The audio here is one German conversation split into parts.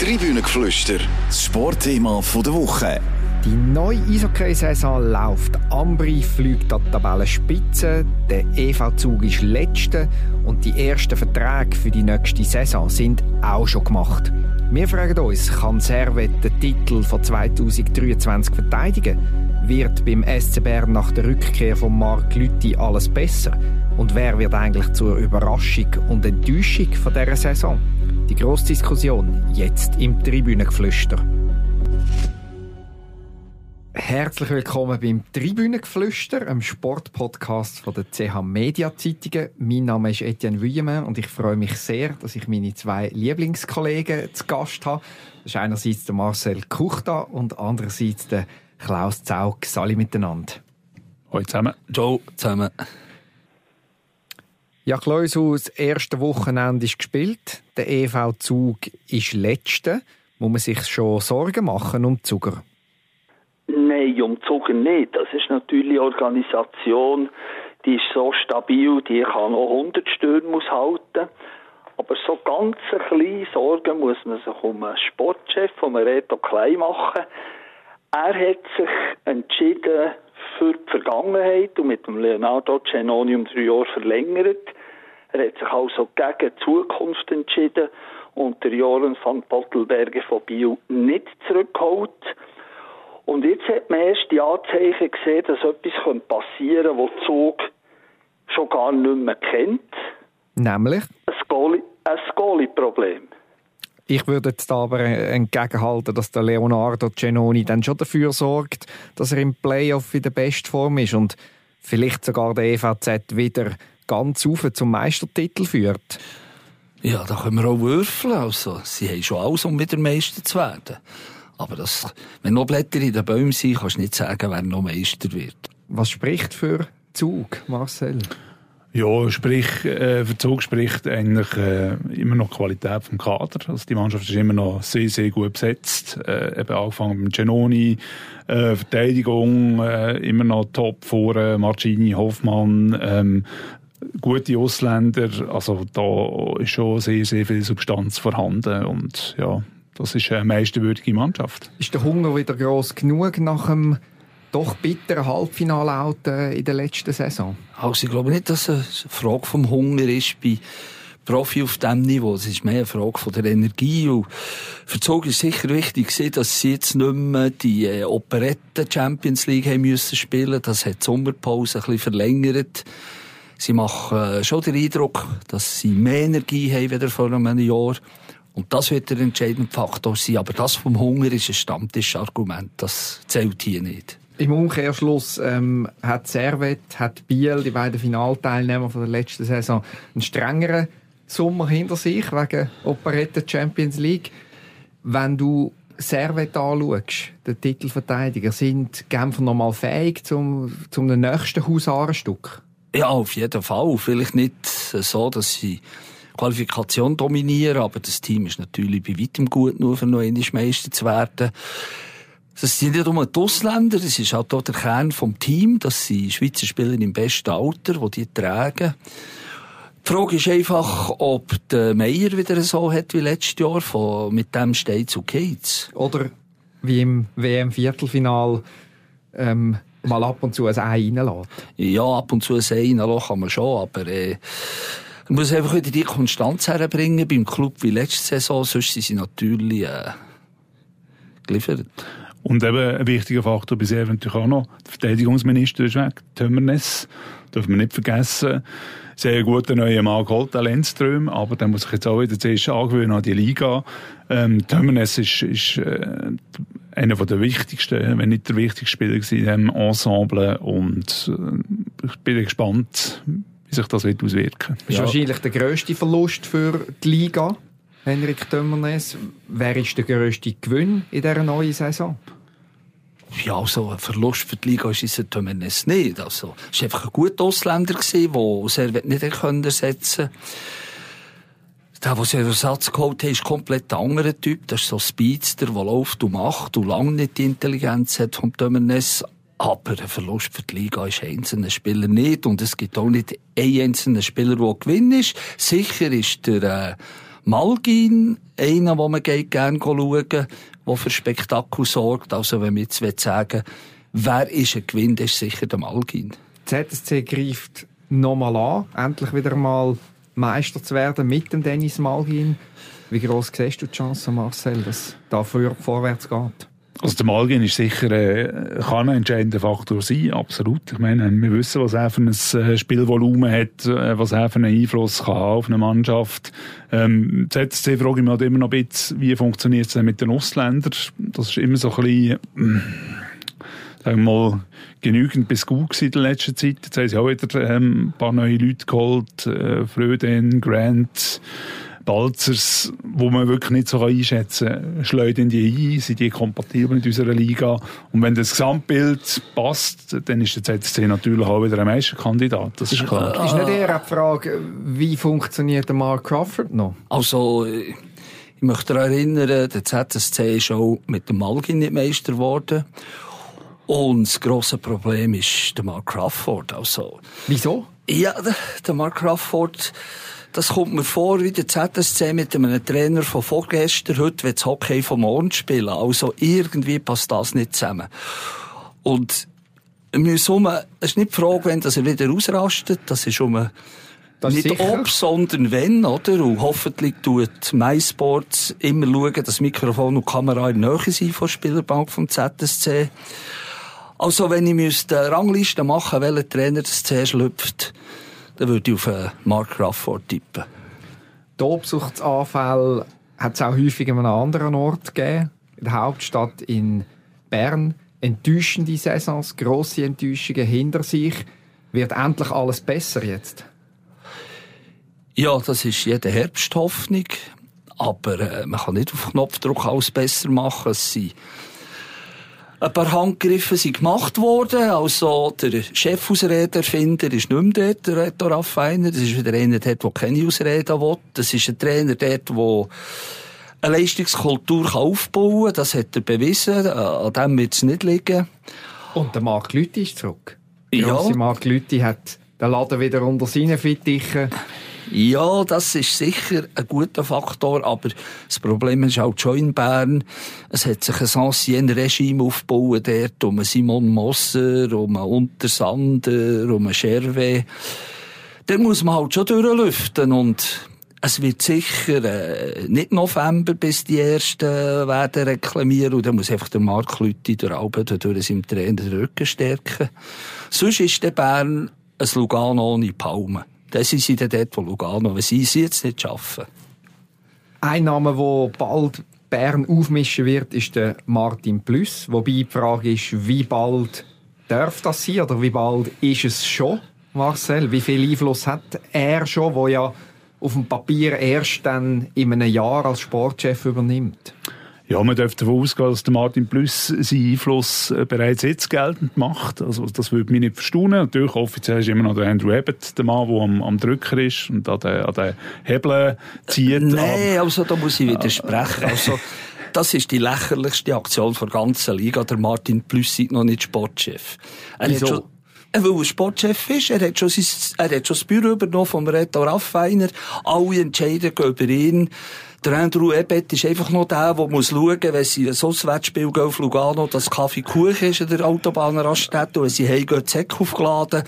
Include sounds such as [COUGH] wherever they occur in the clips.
Tribünengeflüster, das Sportthema der Woche. Die neue Eishockey-Saison läuft. Ambri fliegt an die Tabellenspitze, der EV-Zug ist letzte und die ersten Verträge für die nächste Saison sind auch schon gemacht. Wir fragen uns, kann Servet den Titel von 2023 verteidigen? Wird beim SC Bern nach der Rückkehr von Marc Lütti alles besser? Und wer wird eigentlich zur Überraschung und Enttäuschung von dieser Saison? Die grosse Diskussion jetzt im Tribünengeflüster. Herzlich willkommen beim Tribünengeflüster, einem Sportpodcast von der CH Media Zeitungen. Mein Name ist Etienne Vuillemin und ich freue mich sehr, dass ich meine zwei Lieblingskollegen zu Gast habe. Das ist einerseits der Marcel Kuchta und andererseits der Klaus Zaug. Alle miteinander. Hallo zusammen. Ciao zusammen. Ja, Klaus, das erste Wochenende ist gespielt. Der EV-Zug ist letzte. Muss man sich schon Sorgen machen um Zuger? Nein, um Zuger nicht. Das ist natürlich eine Organisation, die ist so stabil, die kann noch 100 Stürme aushalten. Aber so ganz kleine Sorgen muss man sich um einen Sportchef, um Reto Klein machen. Er hat sich entschieden für die Vergangenheit und mit dem Leonardo Cenoni um drei Jahre verlängert. Er hat sich also gegen die Zukunft entschieden und der Joren van Pottelberger von Biel nicht zurückgeholt. Und jetzt hat man erst die Anzeichen gesehen, dass etwas passieren könnte, das Zug schon gar nicht mehr kennt. Nämlich? Ein Goalie-Problem. Ich würde jetzt aber entgegenhalten, dass der Leonardo Cenoni dann schon dafür sorgt, dass er im Playoff in der Bestform ist und vielleicht sogar der EVZ wieder ganz auf zum Meistertitel führt. Ja, da können wir auch würfeln. Also, sie haben schon alles, um wieder Meister zu werden. Aber das, wenn noch Blätter in den Bäumen sind, kannst du nicht sagen, wer noch Meister wird. Was spricht für Zug, Marcel? Ja, sprich, äh, für spricht eigentlich äh, immer noch Qualität vom Kader. Also die Mannschaft ist immer noch sehr, sehr gut besetzt. Äh, eben angefangen mit Genoni, äh, Verteidigung äh, immer noch top vor äh, Marcini, Hoffmann, ähm, gute Ausländer. Also da ist schon sehr, sehr viel Substanz vorhanden und ja, das ist eine meisterwürdige Mannschaft. Ist der Hunger wieder groß genug nach dem doch bitteren Halbfinale in der letzten Saison? Also ich glaube nicht, dass es eine Frage vom Hunger ist bei Profi auf diesem Niveau. Es ist mehr eine Frage von der Energie. Und für Zug ist sicher wichtig, dass sie jetzt nicht mehr die äh, Operette Champions League haben müssen spielen. Das hat die Sommerpause ein bisschen verlängert. Sie machen äh, schon den Eindruck, dass sie mehr Energie haben als vor einem Jahr. Und das wird der entscheidende Faktor sein. Aber das vom Hunger ist ein Stammtischargument. Das zählt hier nicht. Im Umkehrschluss ähm, hat Servet, hat Biel, die beiden Finalteilnehmer von der letzten Saison, einen strengeren Sommer hinter sich wegen Operette Champions League. Wenn du Servet anschaust, den Titelverteidiger, sind Genfer noch mal fähig zum, zum nächsten Husarenstück? Ja, auf jeden Fall. Vielleicht nicht so, dass sie Qualifikation dominieren, aber das Team ist natürlich bei weitem gut, nur für noch Meister zu werden. Das sind nicht nur die Ausländer, das ist halt auch der Kern vom Team, das sind Schweizer Spieler im besten Alter, die die tragen. Die Frage ist einfach, ob der Meier wieder so hat wie letztes Jahr, von, mit dem steht zu geht's. Oder wie im WM-Viertelfinal, ähm, mal ab und zu ein Ei reinlässt. Ja, ab und zu ein Ei reinlassen kann man schon, aber äh, man muss einfach wieder die Konstanz herbringen beim Club wie letzte Saison, sonst sind sie natürlich äh, geliefert. Und eben ein wichtiger Faktor bei Servet natürlich auch noch, der Verteidigungsminister ist weg, Tömmernes, dürfen wir nicht vergessen. Sehr guter neuer Mann geholt, der Lenzström, aber der muss sich jetzt auch wieder zuerst angewöhnen an die Liga. Ähm, Tömmernes ist, ist äh, einer der wichtigsten, wenn nicht der wichtigste Spieler in diesem Ensemble und äh, ich bin gespannt, wie sich das wird auswirken. Das ist ja. wahrscheinlich der grösste Verlust für die Liga. Henrik Tömmernes, wer ist der grösste Gewinn in dieser neuen Saison? Ja, also ein Verlust für die Liga ist es Tömmernes nicht. Also, es war einfach ein guter Ausländer, der Servet nicht ersetzen konnte. Der, der den Ersatz geholt hat, ist komplett ein anderer Typ. Das ist so ein Speedster, der läuft und macht und lange nicht die Intelligenz hat vom Tömmernes. Aber ein Verlust für die Liga ist einzelner Spieler nicht. Und es gibt auch nicht einen einzelnen Spieler, der Gewinn ist. Sicher ist der, äh, Malgin, einer, wo man geht gerne schauen, der für Spektakel sorgt. Also wenn wir jetzt sagen wer ist ein Gewinn, ist sicher der Malgin. ZSC greift nochmal an, endlich wieder mal Meister zu werden mit dem Dennis Malgin. Wie groß siehst du die Chance, Marcel, dass da vorwärts geht? Also der Malgin ist sicher äh, kann ein entscheidender Faktor sein, absolut. Ich meine, wir wissen, was er für ein äh, Spielvolumen hat, äh, was er für einen Einfluss kann auf eine Mannschaft. Ähm, ZSC frage ich mich halt immer noch ein bisschen, wie funktioniert es denn mit den Ausländern? Das ist immer so ein bisschen, äh, sagen wir mal, genügend bis gut in der letzten Zeit. Jetzt haben sie auch wieder ähm, ein paar neue Leute geholt, äh, Fröden, Grant, Balzers, wo man wirklich nicht so einschätzen kann. Schleudern die ein? Sind die kompatibel mit unserer Liga? Und wenn das Gesamtbild passt, dann ist der ZSC natürlich auch wieder ein Meisterkandidat. Das ist klar. Ist nicht eher die Frage, wie funktioniert der Mark Crawford noch? Also, ich möchte daran erinnern, der ZSC ist auch mit dem Malgin nicht Meister geworden. Und das grosse Problem ist der Mark Crawford. Also, Wieso? Ja, der Mark Crawford, das kommt mir vor wie der ZSC mit einem Trainer von vorgestern, heute wird das Hockey vom morgen spielen. Also irgendwie passt das nicht zusammen. Und wir um, es ist nicht die Frage, wenn er wieder ausrastet, das ist um das nicht sicher. ob, sondern wenn, oder? Und hoffentlich tut MySports immer schauen, dass Mikrofon und Kamera in der Nähe sind von der Spielerbank vom ZSC. Also, wenn ich müsste Rangliste machen, welcher Trainer das zuerst schlüpft, dann würde ich auf äh, Mark Crawford tippen. Tobsuchtsanfälle hat es auch häufig an einem anderen Ort gegeben. In der Hauptstadt in Bern. Enttäuschende Saisons, grosse Enttäuschungen hinter sich. Wird endlich alles besser jetzt? Ja, das ist jede Herbsthoffnung. Aber äh, man kann nicht auf Knopfdruck alles besser machen. Es sind ein paar Handgriffe sind gemacht worden. Also, der Chefausrederfinder ist nicht mehr dort, der Reto Raffiner. Das ist wieder einer dort, der keine Ausreden will. Das ist ein Trainer dort, der eine Leistungskultur aufbauen kann. Das hat er bewiesen. An dem wird es nicht liegen. Und der Marc Lüthi ist zurück. Ja. Der Marc Lüthi hat den Laden wieder unter seinen Fittichen. Ja, das ist sicher ein guter Faktor, aber das Problem ist auch schon in Bern. Es hat sich ein ancien Regime aufgebaut dort, um Simon Mosser, um Untersander, um Scherwe. Da muss man halt schon durchlüften und es wird sicher äh, nicht November, bis die Ersten werden reklamieren. Und dann muss einfach der Mark Lüthi durch Alben durch seinem Trainer den Rücken stärken. Sonst ist der Bern ein Lugano ohne Palmen. Das sind sie dann dort, wo Lugano, wenn sie es jetzt nicht schaffen. Ein Name, der bald Bern aufmischen wird, ist der Martin Plus. Wobei die Frage ist, wie bald darf das sein oder wie bald ist es schon, Marcel? Wie viel Einfluss hat er schon, wo ja auf dem Papier erst dann in einem Jahr als Sportchef übernimmt? Ja, man dürfte davon ausgehen, dass der Martin Plus seinen Einfluss äh, bereits jetzt geltend macht. Also, das würde mich nicht verstaunen. Natürlich, offiziell ist immer noch der Andrew Abbott der Mann, der am, am Drücker ist und an den, an den Hebeln zieht. Nein, also, da muss ich widersprechen. Also, das ist die lächerlichste Aktion der ganzen Liga. Der Martin Plus ist noch nicht Sportchef. Er Wieso? Hat schon weil er Sportchef ist. Er hat schon, sein, er hat schon das Büro übernommen vom Reto Raffiner. Alle entscheiden über ihn. Der Andrew Ebet ist einfach noch der, der muss schauen, wenn sie ein Auswärtsspiel gehen auf Lugano, dass Kaffee Kuchen ist in der Autobahnraststätte wenn sie heimgehen, Zeck aufgeladen.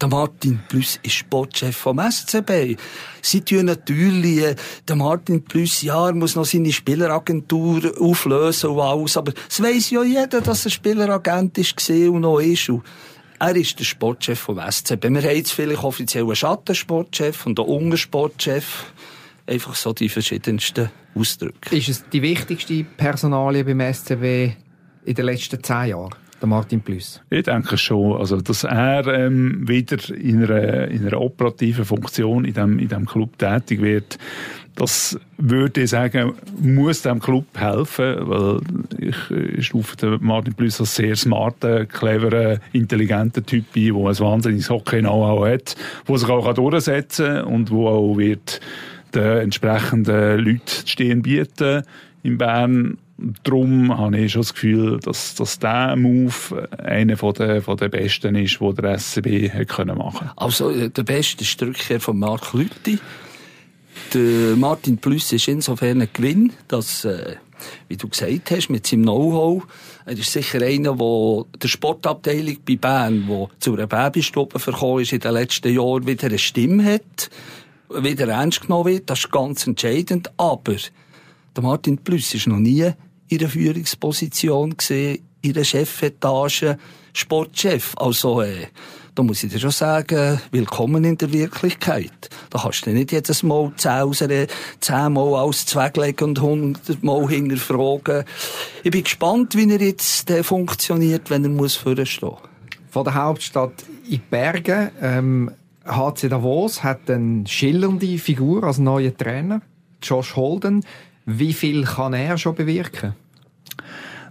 Der Martin Plus ist Sportchef vom SCB. Sie tun natürlich, äh, der Martin Plus, ja, er muss noch seine Spieleragentur auflösen und alles, aber es weiss ja jeder, dass er Spieleragent ist und noch ist. Und er ist der Sportchef vom SCB. Wir haben jetzt vielleicht offiziell einen Schattensportchef und einen Untersportchef einfach so die verschiedensten Ausdrücke. Ist es die wichtigste Personalie beim SCB in den letzten zehn Jahren? Der Martin Plus. Ich denke schon. Also, dass er ähm, wieder in einer, in einer operativen Funktion in dem, in dem Club tätig wird, das würde ich sagen, muss dem Club helfen, weil ich, ich stufe den Martin Plus als sehr smarten, cleveren, intelligenten Typ ein, der ein wahnsinniges Hockey-Know-how hat, der sich auch durchsetzen kann und wo auch wird den entsprechenden Leuten stehen bieten in Bern. Darum habe ich schon das Gefühl, dass, dass dieser Move einer von der, von der besten ist, den der SCB machen konnte. Also, äh, der beste ist die Rückkehr von Mark Lütti. der Martin Plüss ist insofern ein Gewinn, dass, äh, wie du gesagt hast, mit seinem Know-how, er ist sicher einer, der der Sportabteilung bei Bern, der zu einer Babystube verkommen ist in den letzten Jahren, wieder eine Stimme hat, wieder ernst genommen wird, das ist ganz entscheidend, aber der Martin Plüss ist noch nie in einer Führungsposition gesehen, in der Chefetage, Sportchef, also, äh, da muss ich dir schon sagen, willkommen in der Wirklichkeit. Da kannst du nicht jedes Mal zehnmal alles zweglegen und hundertmal hinterfragen. Ich bin gespannt, wie er jetzt äh, funktioniert, wenn er muss vorstehen. Von der Hauptstadt in Bergen, ähm, HC Davos hat eine schillernde Figur als neuer Trainer, Josh Holden. Wie viel kann er schon bewirken?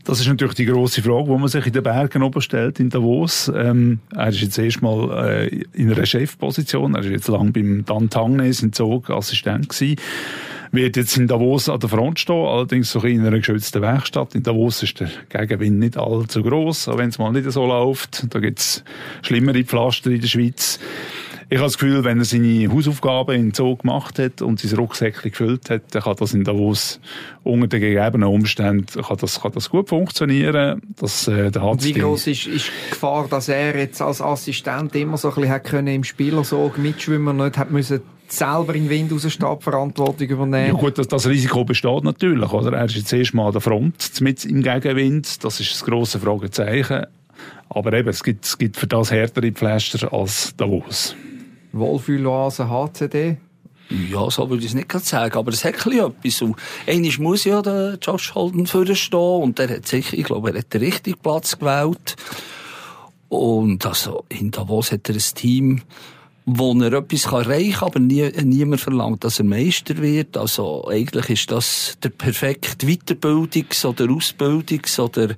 Das ist natürlich die große Frage, die man sich in den Bergen oben stellt, in Davos. Ähm, er ist jetzt erstmal äh, in einer Chefposition. Er ist jetzt lang beim Dan Tangnes in Zog Assistent gewesen. Wird jetzt in Davos an der Front stehen, allerdings so in einer geschützten Werkstatt. In Davos ist der Gegenwind nicht allzu groß, auch wenn es mal nicht so läuft. Da gibt's schlimmere Pflaster in der Schweiz. Ich habe das Gefühl, wenn er seine Hausaufgaben in Zoo gemacht hat und sein Rucksäckchen gefüllt hat, dann kann das in Davos unter den gegebenen Umständen kann das, kann das gut funktionieren. Das, äh, da Wie groß ist, ist die Gefahr, dass er jetzt als Assistent immer so ein bisschen hat können im Spielersog mitschwimmen und nicht hat müssen selber in Wind aus der Stadt Verantwortung übernehmen. Ja gut, das, das Risiko besteht natürlich. Oder? Er ist jetzt erstmal an der Front mit im Gegenwind. Das ist das grosse Fragezeichen. Aber eben, es gibt, es gibt für das härtere Pflaster als Davos. Wohlfühloase HCD? Ja, so würde ich es nicht sagen, aber es hat etwas. Und einmal muss ja der Josh Holden vorstehen und der hat sicher, ich glaube, er hat den richtigen Platz gewählt. Und also, in Davos hat er ein Team, wo er etwas erreichen kann, aber nie, niemand verlangt, dass er Meister wird. Also, eigentlich ist das der perfekte Weiterbildungs- oder Ausbildungs- oder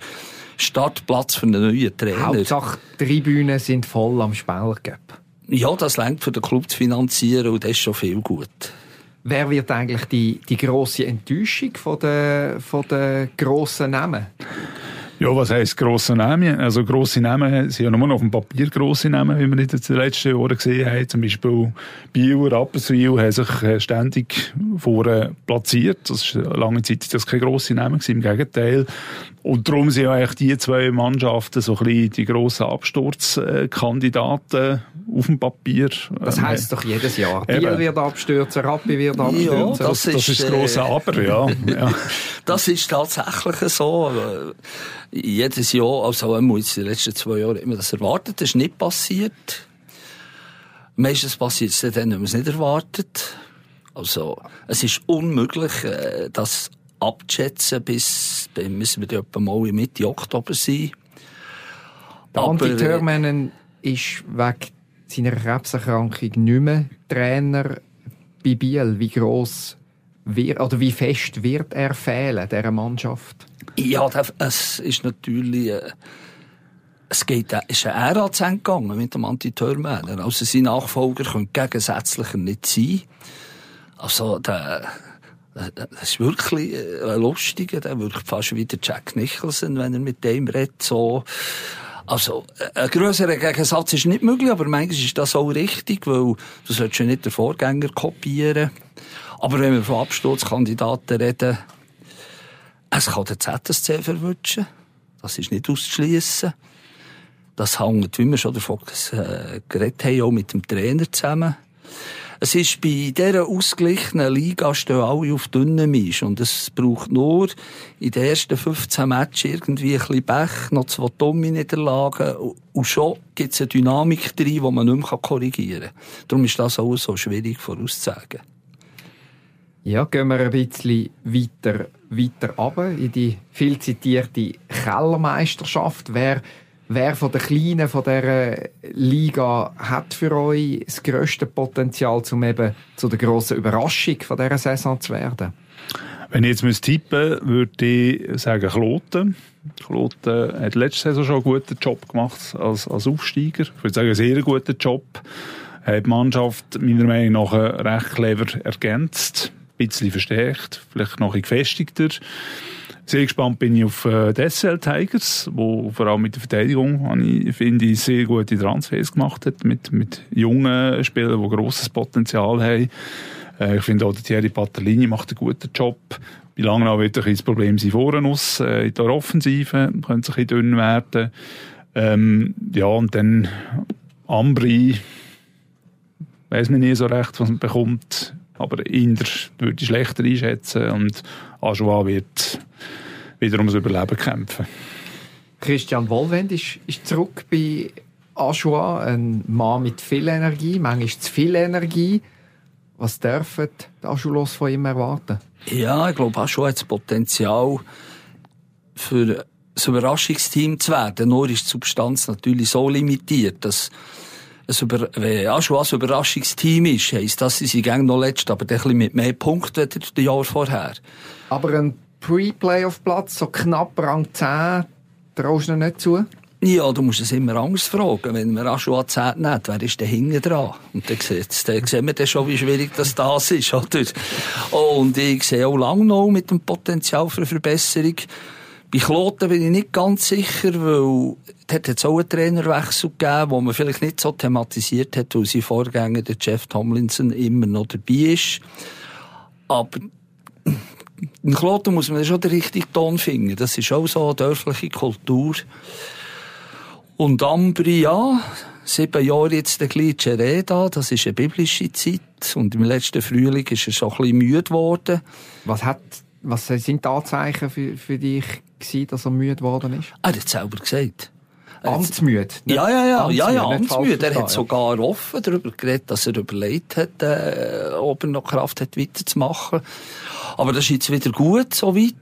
Startplatz für einen neuen Trainer. Hauptsache, die Tribünen sind voll am Spielergap. Ja, das längt für den Club zu finanzieren und das ist schon viel gut. Wer wird eigentlich die, die grosse Enttäuschung von der, von der grossen Namen? Ja, was heisst grosse Namen? Also grosse Namen sind ja nur noch auf dem Papier grosse Namen, wie wir in den letzten Jahren gesehen haben. Zum Beispiel Biel, Rapperswil haben sich äh, ständig vorne platziert. Das ist lange Zeit das keine grosse Namen gewesen, im Gegenteil. Und darum sind ja eigentlich die zwei Mannschaften so ein bisschen die grossen Absturzkandidaten auf dem Papier. Das ähm, heisst doch jedes Jahr. Biel Eben. wird abstürzen, Rappi wird abstürzen. Ja, das, das, ist, das ist das grosse äh, Aber, ja. [LAUGHS] ja. Das ist tatsächlich so jedes Jahr, also einmal in den letzten zwei Jahren, immer das erwartet. Das ist nicht passiert. Meistens passiert es dann, wenn man es nicht erwartet. Also, es ist unmöglich, äh, das abzuschätzen, bis, dann müssen wir etwa mal in Mitte Oktober sein. Andi äh, Törmänen ist wegen seiner Krebserkrankung nicht mehr Trainer bei Biel. Wie gross wird, oder wie fest wird er fehlen, dieser Mannschaft? Ja, es ist natürlich, äh, es geht, es ist ein Ära zu gegangen mit dem Antitörmänner. Also sein Nachfolger könnte gegensätzlicher nicht sein. Also, der, das ist wirklich äh, ein lustiger, der wirkt fast wie der Jack Nicholson, wenn er mit dem redet, so. Also, ein grösserer Gegensatz ist nicht möglich, aber manchmal ist das auch richtig, weil du solltest ja nicht den Vorgänger kopieren. Aber wenn wir von Absturzkandidaten reden, es kann der ZSC verwünschen. Das ist nicht auszuschließen. Das hängt, wie wir schon davon äh, geredet haben, auch mit dem Trainer zusammen. Es ist bei dieser ausgeglichenen Liga stehen alle auf dünnen Misch. Und es braucht nur in den ersten 15 Matches irgendwie ein bisschen Pech, noch zwei dumme Niederlagen. Und schon gibt es eine Dynamik drin, die man nicht mehr korrigieren kann. Darum ist das auch so schwierig vorauszusagen. Ja, gehen wir ein bisschen weiter, weiter runter in die viel zitierte Kellermeisterschaft. Wer, wer von den Kleinen von dieser Liga hat für euch das grösste Potenzial, um eben zu der grossen Überraschung von dieser Saison zu werden? Wenn ich jetzt tippen müsste, würde ich sagen Kloten. Kloten hat letzte Saison schon einen guten Job gemacht als, als Aufsteiger. Ich würde sagen, einen sehr guten Job. Hat die Mannschaft meiner Meinung nach recht clever ergänzt bisschen verstärkt, vielleicht noch ein gefestigter. Sehr gespannt bin ich auf äh, SL Tigers, wo vor allem mit der Verteidigung, finde ich, sehr gute Transfers gemacht hat, mit, mit jungen Spielern, die grosses Potenzial haben. Äh, ich finde auch, Thierry Patellini macht einen guten Job. Bei Langnau wird ein das Problem sein, vorne aus, äh, in der Offensive, könnte es ein bisschen dünn werden. Ähm, ja, und dann Ambri, weiß man nie so recht, was man bekommt. Aber Inder würde ich schlechter einschätzen und Ajoa wird wiederum das Überleben kämpfen. Christian Wollwend ist, ist zurück bei Ajoa, ein Mann mit viel Energie, manchmal zu viel Energie. Was dürfen die Ajulos von ihm erwarten? Ja, ich glaube, Ajoa hat das Potenzial für ein Überraschungsteam zu werden. Nur ist die Substanz natürlich so limitiert, dass ein Über wenn Ajoa ein Überraschungsteam ist, heisst das, sie sind noch letzt, aber ein bisschen mit mehr Punkten als das Jahr vorher. Aber ein Pre-Playoff-Platz, so knapp Rang 10, traust du nicht zu? Ja, du musst es immer anders fragen. Wenn schon an 10 nicht, wer ist denn hinten dran? Und dann, sieht, dann sehen wir dann schon, wie schwierig das das ist, oder? Und ich sehe auch lange noch mit dem Potenzial für Verbesserung. Bei Kloten bin ich nicht ganz sicher, weil dort hat es auch einen Trainerwechsel gegeben, wo man vielleicht nicht so thematisiert hat, weil sein Vorgänger, der Jeff Tomlinson, immer noch dabei ist. Aber in Kloten muss man schon den richtigen Ton finden. Das ist auch so eine dörfliche Kultur. Und Ambri, ja, sieben Jahre jetzt der gleiche Reda, das ist eine biblische Zeit. Und im letzten Frühling ist er schon ein bisschen müde geworden. Was, hat, was sind die Anzeichen für, für dich gewesen, dass er müde geworden ist? Er hat es selber gesagt. Amtsmüde? Ja, ja, ja, ja, ja, amtsmüde. Er hat sogar offen darüber geredet, dass er überlegt hat, äh, ob er noch Kraft hat, weiterzumachen. Aber das ist jetzt wieder gut, so weit.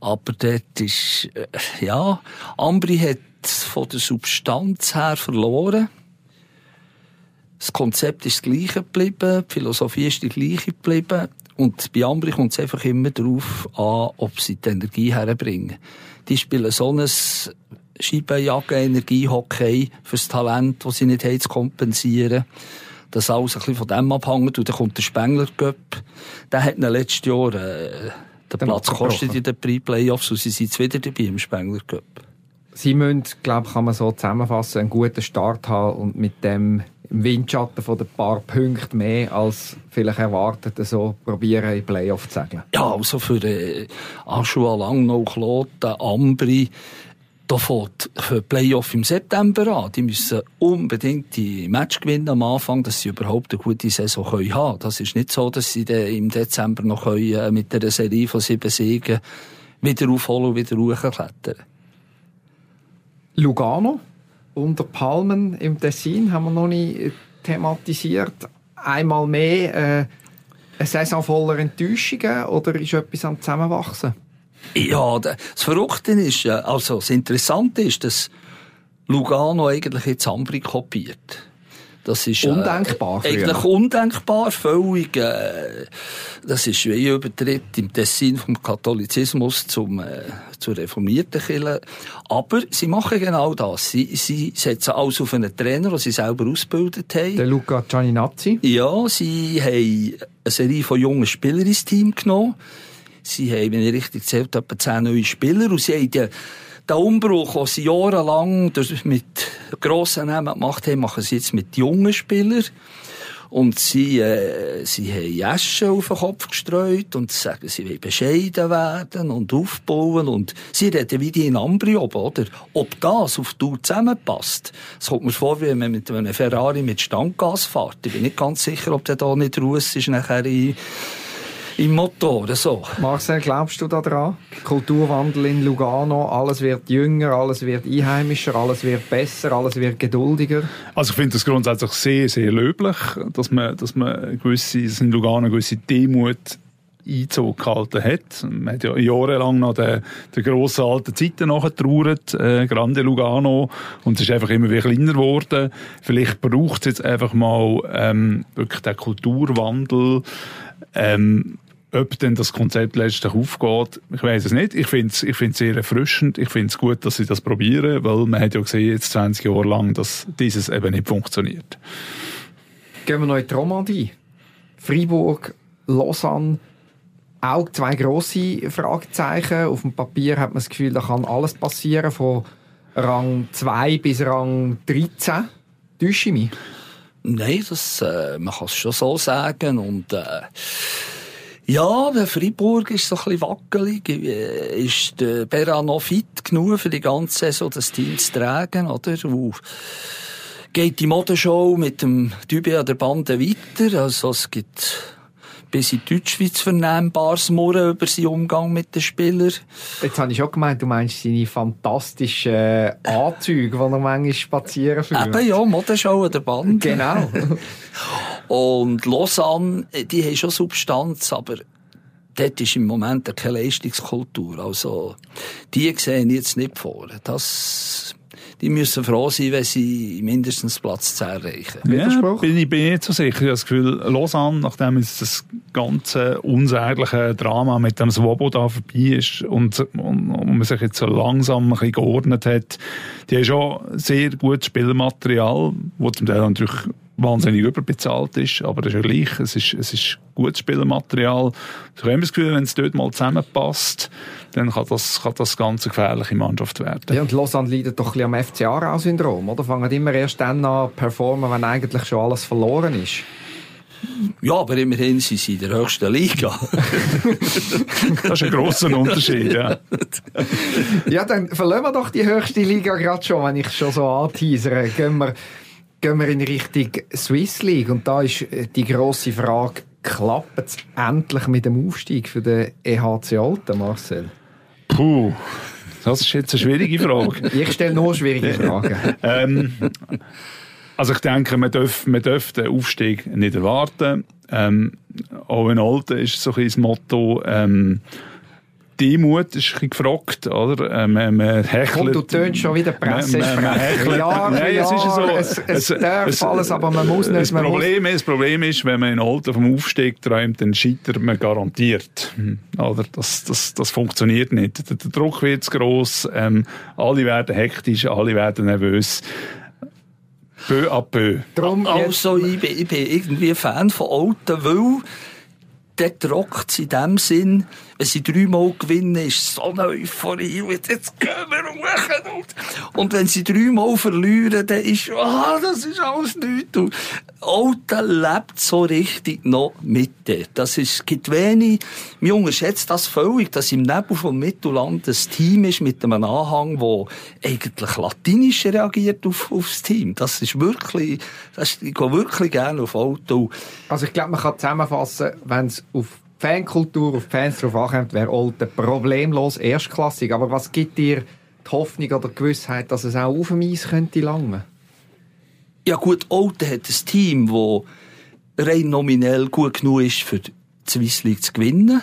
Aber dort ist, äh, ja, Ambri hat von der Substanz her verloren. Das Konzept ist das gleiche geblieben, die Philosophie ist die gleiche geblieben. Und bei Ambri kommt es einfach immer darauf an, ob sie die Energie herbringen. Die spielen so ein Scheibenjagd, Energiehockey fürs Talent, das sie nicht haben, zu kompensieren. Das alles ein bisschen von dem abhängt. Und dann kommt der Spengler Cup. Der hat ihnen letztes Jahr äh, den Platz gekostet in den Pre-Playoffs und sie sind jetzt wieder dabei im Spengler Cup. Sie müssen, glaube ich, kann man so zusammenfassen, einen guten Start haben und mit dem im Windschatten von ein paar Punkte mehr als vielleicht erwartet, so probieren in Playoff zu segeln. Ja, also für äh, Aschua Langnau, Kloten, Ambri, da fängt für Playoff im September an. Die müssen unbedingt die Match gewinnen am Anfang, dass sie überhaupt eine gute Saison können haben Das ist nicht so, dass sie im Dezember noch können, äh, mit einer Serie von sieben Siegen wieder aufholen und wieder hochklettern Lugano unter Palmen im Tessin haben wir noch nie thematisiert. Einmal mehr äh, eine Saison voller Enttäuschungen oder ist etwas am Zusammenwachsen? Ja, das Verrückte ist, äh, also das Interessante ist, dass Lugano eigentlich jetzt Ambri kopiert. Das ist äh, undenkbar. Äh, eigentlich undenkbar, völlig. Äh, das ist wie Übertritt im Tessin vom Katholizismus zum äh, zur reformierten Kirche. Aber sie machen genau das. Sie, sie setzen alles auf einen Trainer, den sie selber ausgebildet haben. Der Luca Gianinazzi. Ja, sie haben eine Serie von jungen Spielern ins Team genommen. Sie haben, wenn ich richtig zählt, etwa zehn neue Spieler und sie haben die den Umbruch, den sie jahrelang mit grossen Namen gemacht haben, machen sie jetzt mit jungen Spielern. Und sie, äh, sie haben Asche auf den Kopf gestreut und sagen, sie wollen bescheiden werden und aufbauen und sie reden wie die in Ambri oben, oder? Ob das auf die Tour zusammenpasst. Es kommt mir vor, wie man mit einem Ferrari mit Standgas fährt. Ich bin nicht ganz sicher, ob der da nicht raus ist nachher in im Motor. So. Marcel, glaubst du daran? Kulturwandel in Lugano, alles wird jünger, alles wird einheimischer, alles wird besser, alles wird geduldiger? Also ich finde das grundsätzlich sehr, sehr löblich, dass man, dass man gewisse, dass in Lugano eine gewisse Demut Einzug gehalten hat. Man hat ja jahrelang nach den, den grossen alten Zeiten nachgetrauert, äh, Grande Lugano, und es ist einfach immer wieder kleiner geworden. Vielleicht braucht es jetzt einfach mal ähm, wirklich den Kulturwandel, ähm, ob denn das Konzept letztlich aufgeht, ich weiß es nicht. Ich finde es ich find's sehr erfrischend. Ich finde es gut, dass sie das probieren, weil man hat ja gesehen, jetzt 20 Jahre lang, dass dieses eben nicht funktioniert. Gehen wir noch in die Romandie. Freiburg, Lausanne, auch zwei grosse Fragezeichen. Auf dem Papier hat man das Gefühl, da kann alles passieren, von Rang 2 bis Rang 13. Täusche ich mich? Nein, das, äh, man kann es schon so sagen. Und, äh, ja, der Freiburg ist so ein bisschen wackelig. Äh, ist der Beran noch fit genug für die ganze Saison, das Team zu tragen, oder? Und geht die Modenshow mit dem Dübe an der Bande weiter? Also, es gibt bis in Deutschschweiz vernehmbares Murren über seinen Umgang mit den Spielern. Jetzt habe ich schon gemeint, du meinst seine fantastischen Anzüge, die er manchmal spazieren führt. Eben, ja, Modenschau an der Band. Genau. [LAUGHS] Und Lausanne, die haben schon Substanz, aber dort ist im Moment keine Leistungskultur. Also, die sehen jetzt nicht vor. Das die müssen froh sein, wenn sie mindestens Platz 10 erreichen. Ja, bin ich bin nicht so sicher. Ich habe das Gefühl, Lausanne, nachdem es das ganze unsägliche Drama mit dem Swoboda vorbei ist und, und, und man sich jetzt so langsam ein bisschen geordnet hat, die haben schon sehr gutes Spielmaterial, wo zum Teil natürlich wahnsinnig überbezahlt ist, aber das ist ja gleich, es ist, es ist gutes Spielermaterial. Ich habe immer das Gefühl, wenn es dort mal zusammenpasst, dann kann das, kann das ganz eine gefährliche Mannschaft werden. Ja, und Lausanne leidet doch ein bisschen am FC Aarau-Syndrom, oder? Fangen immer erst dann an performen, wenn eigentlich schon alles verloren ist. Ja, aber immerhin sind sie in der höchsten Liga. [LAUGHS] das ist ein grosser Unterschied, ja. ja, dann verlassen wir doch die höchste Liga gerade schon, wenn ich schon so anteasere. Gehen wir gehen wir in Richtung Swiss League und da ist äh, die grosse Frage, klappt es endlich mit dem Aufstieg für den EHC Alten, Marcel? Puh, das ist jetzt eine schwierige Frage. [LAUGHS] ich stelle nur schwierige Fragen. [LAUGHS] ähm, also ich denke, man darf, man darf den Aufstieg nicht erwarten. Ähm, auch in Alten ist so ein das Motto, ähm, Demut ist ein gefragt, oder? Äh, man, man hechelt. Komm, du tönst schon wieder Pressesprecher. Ja, Nein, ja, es ist so. Es, es, es darf es, alles, aber man muss nicht. Das Problem, muss... ist, das Problem ist, wenn man in Alter vom Aufstieg träumt, dann scheitert man garantiert. Hm, oder? Das, das, das funktioniert nicht. Der, der Druck wird zu gross, ähm, alle werden hektisch, alle werden nervös. Peu à peu. Drum also, ich bin, ich bin irgendwie Fan von Alten, weil dort rockt es in dem Sinn, wenn sie dreimal gewinnen, ist so eine Euphorie. Jetzt gehen wir hoch. Und wenn sie dreimal verlieren, dann ist, ah, das ist alles nichts. Und Alter lebt so richtig noch mit Das ist, gibt wenig, mir unterschätzt das völlig, dass im Nebel vom Mittelland ein Team ist mit einem Anhang, wo eigentlich latinisch reagiert auf, aufs Team. Das ist wirklich, das, ich gehe wirklich gerne auf Auto. Also ich glaube, man kann zusammenfassen, wenn es auf Fankultur, auf Fans darauf ankommt, wäre Olten problemlos erstklassig. Aber was gibt dir die Hoffnung oder die Gewissheit, dass es auch auf dem Eis könnte langen? Ja gut, Olten hat ein Team, das rein nominell gut genug ist, für die Swiss League zu gewinnen.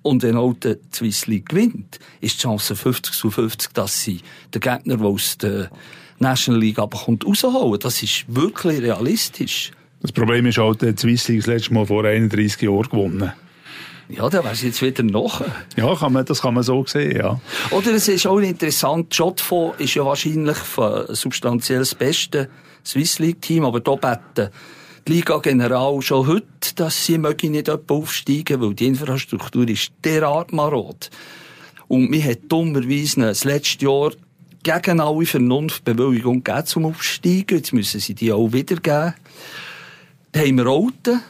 Und wenn Olten die Swiss League gewinnt, ist die Chance 50 zu 50, dass sie den Gegner, der aus der National League abkommt, rausholen. Das ist wirklich realistisch. Das Problem ist auch, die Swiss League das letzte Mal vor 31 Jahren gewonnen. Ja, dann wär's jetzt wieder noch. Ja, kann man, das kann man so sehen, ja. Oder es ist auch interessant, Jotfo ist ja wahrscheinlich substanziell das beste Swiss League Team, aber da beten die Liga General schon heute, dass sie mögen nicht aufsteigen, weil die Infrastruktur ist derart marot. Und mir hat dummerweise das letzte Jahr gegen alle Vernunftbewilligung gegeben zum Aufsteigen. Jetzt müssen sie die auch wieder geben. Da haben wir Alten,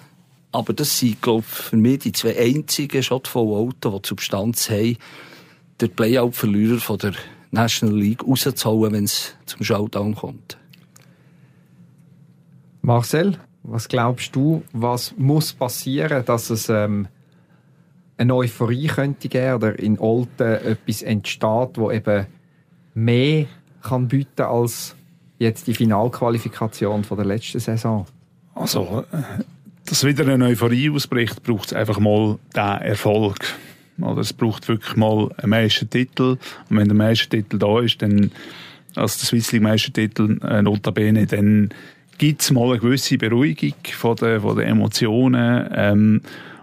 aber das sind, glaube ich, für mich die zwei einzigen Shotfall-Autos, die Substanz haben, der Playout-Verlierer von der National League rauszuholen, wenn es zum Showdown kommt. Marcel, was glaubst du, was muss passieren, dass es ähm, eine Euphorie könnte geben oder in Olten etwas entsteht, wo eben mehr kann bieten als jetzt die Finalqualifikation von der letzten Saison? Also, dass wieder eine Euphorie ausbricht, braucht es einfach mal den Erfolg. Oder es braucht wirklich mal einen Meistertitel. Und wenn der Meistertitel da ist, dann, als der Swiss League Meistertitel, äh, notabene, dann gibt es mal eine gewisse Beruhigung von den, von den Emotionen. Ähm,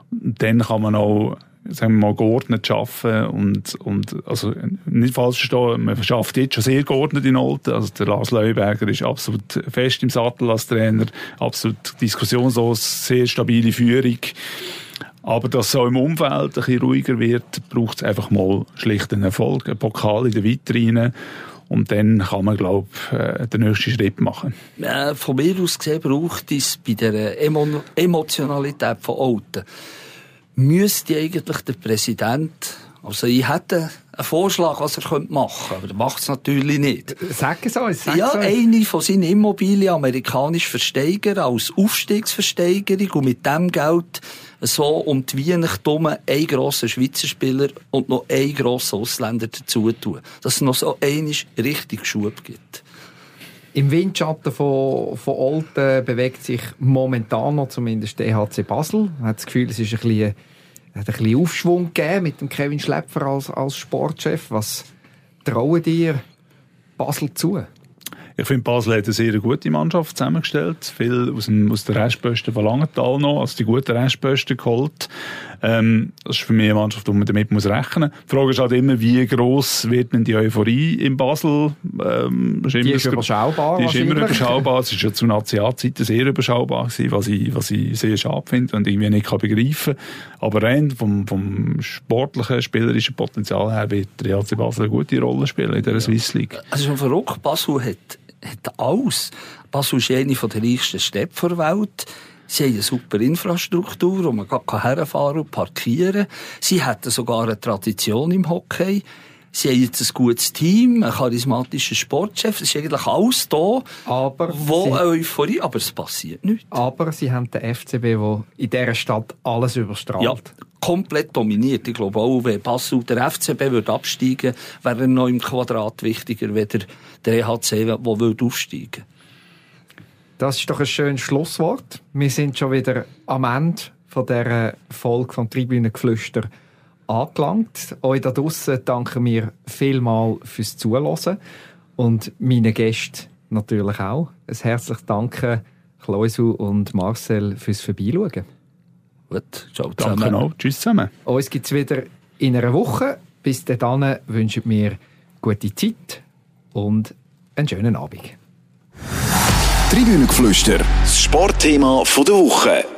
dann kann man auch sagen wir mal, geordnet arbeiten und, und also nicht falsch verstehen, man schafft jetzt schon sehr geordnet in Olten. Also der Lars Leuberger ist absolut fest im Sattel als Trainer, absolut diskussionslos, sehr stabile Führung. Aber dass es auch im Umfeld ein bisschen ruhiger wird, braucht es einfach mal schlicht einen Erfolg, einen Pokal in der Vitrine. Und dann kann man, glaube ich, äh, den nächsten Schritt machen. Äh, von mir aus gesehen braucht es bei der Emo Emotionalität von Alten, müsste eigentlich der Präsident, also ich hätte einen Vorschlag, was er machen könnte, aber er macht es natürlich nicht. Sag es uns, sag ja, es uns. eine von seinen Immobilien amerikanisch versteigern als Aufstiegsversteigerung und mit dem Geld so um die Weihnachten einen grossen Schweizer Spieler und noch einen grossen Ausländer dazu tun. Dass es noch so einisch richtig Schub gibt. Im Windschatten von, von Olten bewegt sich momentan noch zumindest der EHC Basel. Man hat das Gefühl, es ist ein bisschen, hat ein bisschen Aufschwung gegeben mit dem Kevin Schlepfer als, als Sportchef. Was trauen dir Basel zu? Ich finde, Basel hat eine sehr gute Mannschaft zusammengestellt. Viel aus, dem, aus der Restposten von Langenthal noch, also die guten Restposten geholt. Ähm, das ist für mich eine Mannschaft, die man damit muss rechnen muss. Die Frage ist halt immer, wie gross wird denn die Euphorie in Basel? Ähm, ist die ist überschaubar. Die ist immer überschaubar. Es ist ja zu Nationalzeiten sehr überschaubar gewesen, was ich, was ich sehr schade finde und irgendwie nicht kann begreifen Aber rein vom, vom sportlichen, spielerischen Potenzial her wird der EHC Basel eine gute Rolle spielen in dieser ja. Swiss League. Also schon verrückt, Basel hat hat alles. Basel ist eine der reichsten Städte der Welt. Sie haben eine super Infrastruktur, wo man herfahren und parkieren Sie hatten sogar eine Tradition im Hockey. Sie haben jetzt ein gutes Team, einen charismatischen Sportchef. Es ist eigentlich alles da, aber wo sie, Euphorie, aber es passiert nichts. Aber sie haben den FCB, der in dieser Stadt alles überstrahlt. Ja, komplett dominiert. Ich glaube auch, wenn Passau der FCB würde absteigen wäre er noch im Quadrat wichtiger, als der EHC, der aufsteigen Das ist doch ein schönes Schlusswort. Wir sind schon wieder am Ende von dieser Folge von Tribünengeflüster angelangt. Euch da draussen danken wir vielmal fürs Zuhören und meinen Gästen natürlich auch. Ein herzliches Danke, Chloisu und Marcel, fürs Vorbeischauen. Gut, ciao zusammen. Danke auch. Tschüss zusammen. Uns gibt es wieder in einer Woche. Bis dahin wünschen wir gute Zeit und einen schönen Abend. Tribünengeflüster, das Sportthema der Woche.